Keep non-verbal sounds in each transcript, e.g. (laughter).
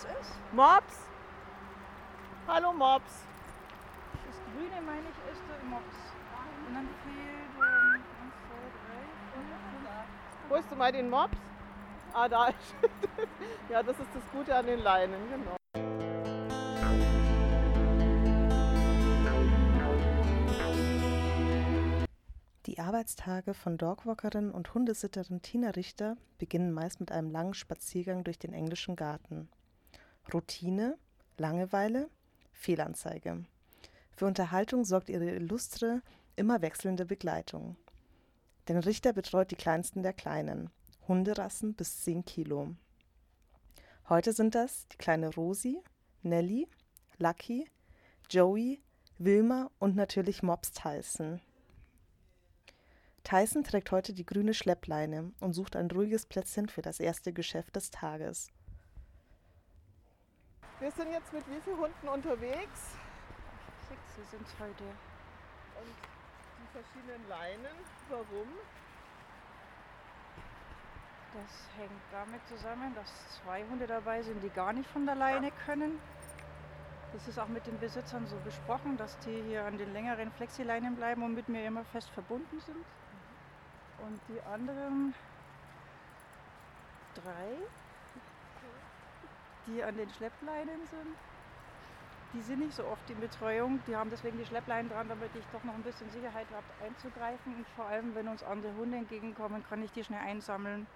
Mops ist. Mops? Hallo Mops. Das Grüne, meine ich, ist der Mops. Und dann fehlt ähm, eins, zwei, drei, fünf. Wo ist du mal den Mops? Ah, da ist. (laughs) ja, das ist das Gute an den Leinen, genau. Die Arbeitstage von Dogwalkerin und Hundesitterin Tina Richter beginnen meist mit einem langen Spaziergang durch den englischen Garten. Routine, Langeweile, Fehlanzeige. Für Unterhaltung sorgt ihre illustre, immer wechselnde Begleitung. Denn Richter betreut die kleinsten der Kleinen, Hunderassen bis 10 Kilo. Heute sind das die kleine Rosi, Nelly, Lucky, Joey, Wilma und natürlich Mops Tyson. Tyson trägt heute die grüne Schleppleine und sucht ein ruhiges Plätzchen für das erste Geschäft des Tages. Wir sind jetzt mit wie vielen Hunden unterwegs? Sechs sind es heute. Und die verschiedenen Leinen. Warum? Das hängt damit zusammen, dass zwei Hunde dabei sind, die gar nicht von der Leine können. Das ist auch mit den Besitzern so besprochen, dass die hier an den längeren Flexileinen bleiben und mit mir immer fest verbunden sind. Und die anderen drei, die an den Schleppleinen sind, die sind nicht so oft in Betreuung. Die haben deswegen die Schleppleinen dran, damit ich doch noch ein bisschen Sicherheit habe, einzugreifen. Und vor allem, wenn uns andere Hunde entgegenkommen, kann ich die schnell einsammeln.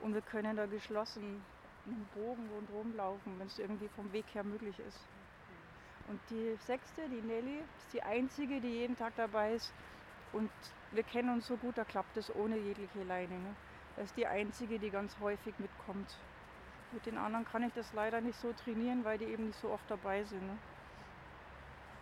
Und wir können da geschlossen einen Bogen rundherum laufen, wenn es irgendwie vom Weg her möglich ist. Und die sechste, die Nelly, ist die einzige, die jeden Tag dabei ist. Und wir kennen uns so gut, da klappt es ohne jegliche Leine. Ne? Das ist die einzige, die ganz häufig mitkommt. Mit den anderen kann ich das leider nicht so trainieren, weil die eben nicht so oft dabei sind. Ne?